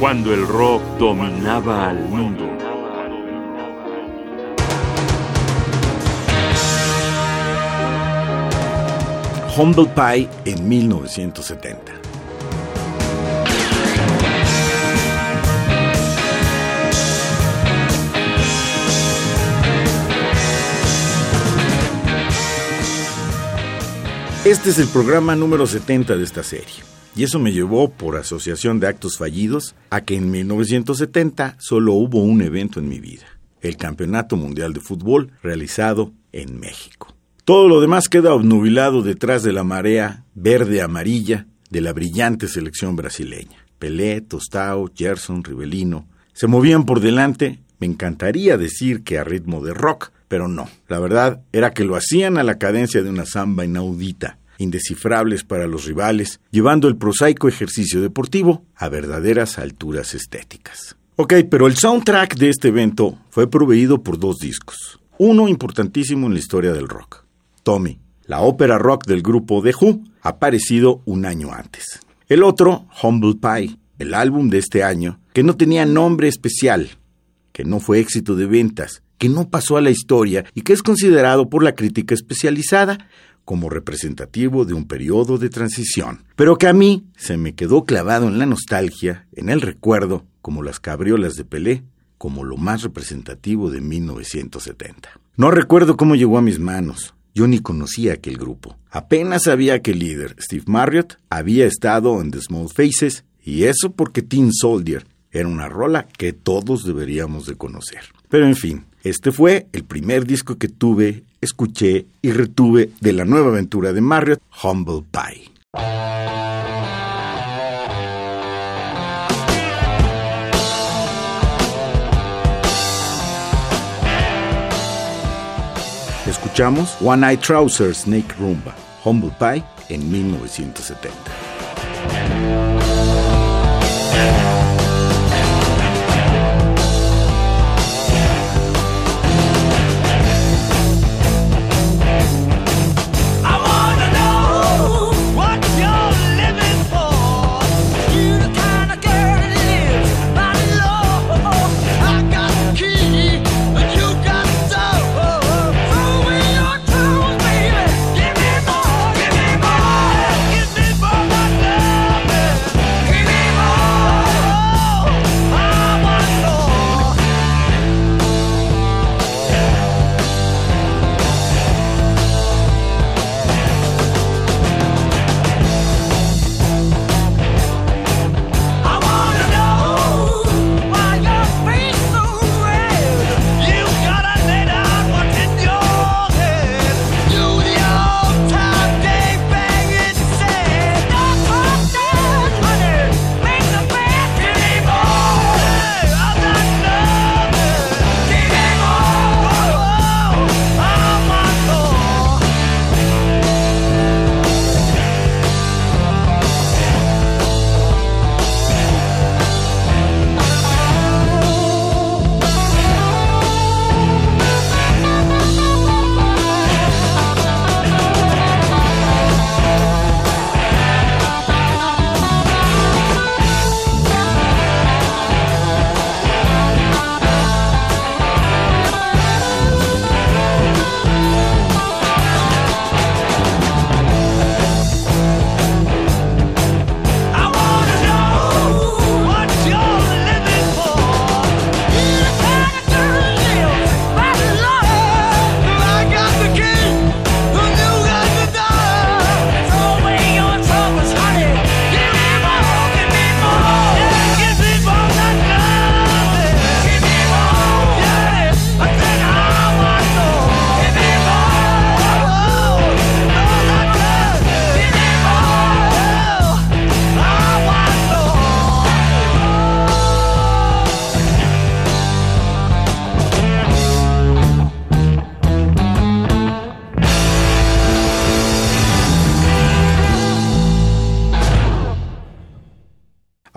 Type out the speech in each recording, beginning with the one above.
cuando el rock dominaba al mundo. Humble Pie en 1970. Este es el programa número 70 de esta serie. Y eso me llevó, por asociación de actos fallidos, a que en 1970 solo hubo un evento en mi vida, el Campeonato Mundial de Fútbol realizado en México. Todo lo demás queda obnubilado detrás de la marea verde-amarilla de la brillante selección brasileña. Pelé, Tostao, Gerson, Rivelino se movían por delante, me encantaría decir que a ritmo de rock, pero no. La verdad era que lo hacían a la cadencia de una samba inaudita, indescifrables para los rivales, llevando el prosaico ejercicio deportivo a verdaderas alturas estéticas. Ok, pero el soundtrack de este evento fue proveído por dos discos. Uno importantísimo en la historia del rock. Tommy, la ópera rock del grupo The Who, aparecido un año antes. El otro, Humble Pie, el álbum de este año, que no tenía nombre especial, que no fue éxito de ventas, que no pasó a la historia y que es considerado por la crítica especializada como representativo de un periodo de transición, pero que a mí se me quedó clavado en la nostalgia, en el recuerdo, como las cabriolas de Pelé, como lo más representativo de 1970. No recuerdo cómo llegó a mis manos, yo ni conocía aquel grupo. Apenas sabía que el líder, Steve Marriott, había estado en The Small Faces, y eso porque Teen Soldier era una rola que todos deberíamos de conocer. Pero en fin, este fue el primer disco que tuve, escuché y retuve de la nueva aventura de Marriott, Humble Pie. Escuchamos One Eye Trouser Snake Rumba, Humble Pie en 1970.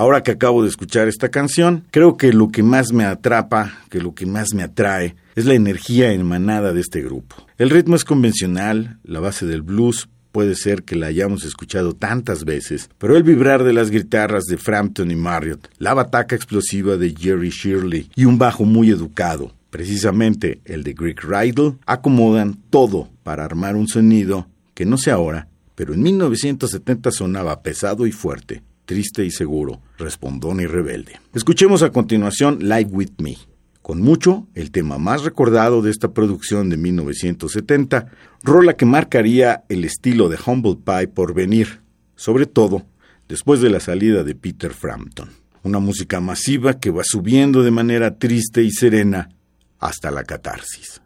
Ahora que acabo de escuchar esta canción, creo que lo que más me atrapa, que lo que más me atrae, es la energía emanada de este grupo. El ritmo es convencional, la base del blues, puede ser que la hayamos escuchado tantas veces, pero el vibrar de las guitarras de Frampton y Marriott, la bataca explosiva de Jerry Shirley y un bajo muy educado, precisamente el de Greg Rydell, acomodan todo para armar un sonido que no sé ahora, pero en 1970 sonaba pesado y fuerte, triste y seguro, respondón y rebelde. Escuchemos a continuación Like With Me. Con mucho, el tema más recordado de esta producción de 1970, rola que marcaría el estilo de Humble Pie por venir, sobre todo después de la salida de Peter Frampton. Una música masiva que va subiendo de manera triste y serena hasta la catarsis.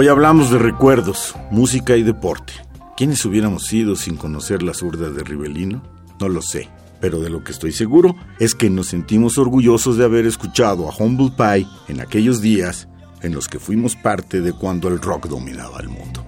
Hoy hablamos de recuerdos, música y deporte. ¿Quiénes hubiéramos sido sin conocer la zurda de Rivelino? No lo sé, pero de lo que estoy seguro es que nos sentimos orgullosos de haber escuchado a Humble Pie en aquellos días en los que fuimos parte de cuando el rock dominaba el mundo.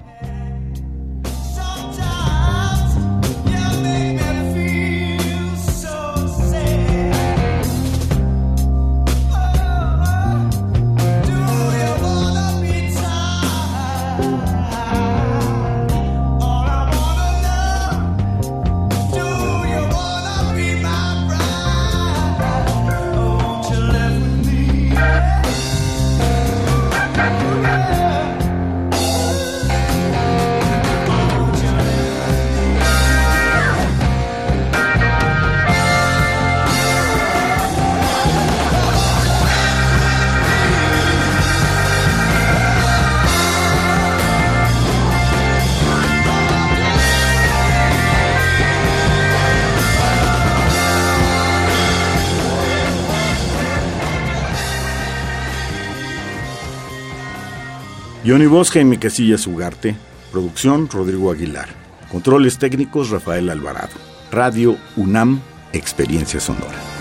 Johnny Bosca y mi casilla Ugarte. Producción Rodrigo Aguilar. Controles técnicos Rafael Alvarado. Radio UNAM, Experiencia Sonora.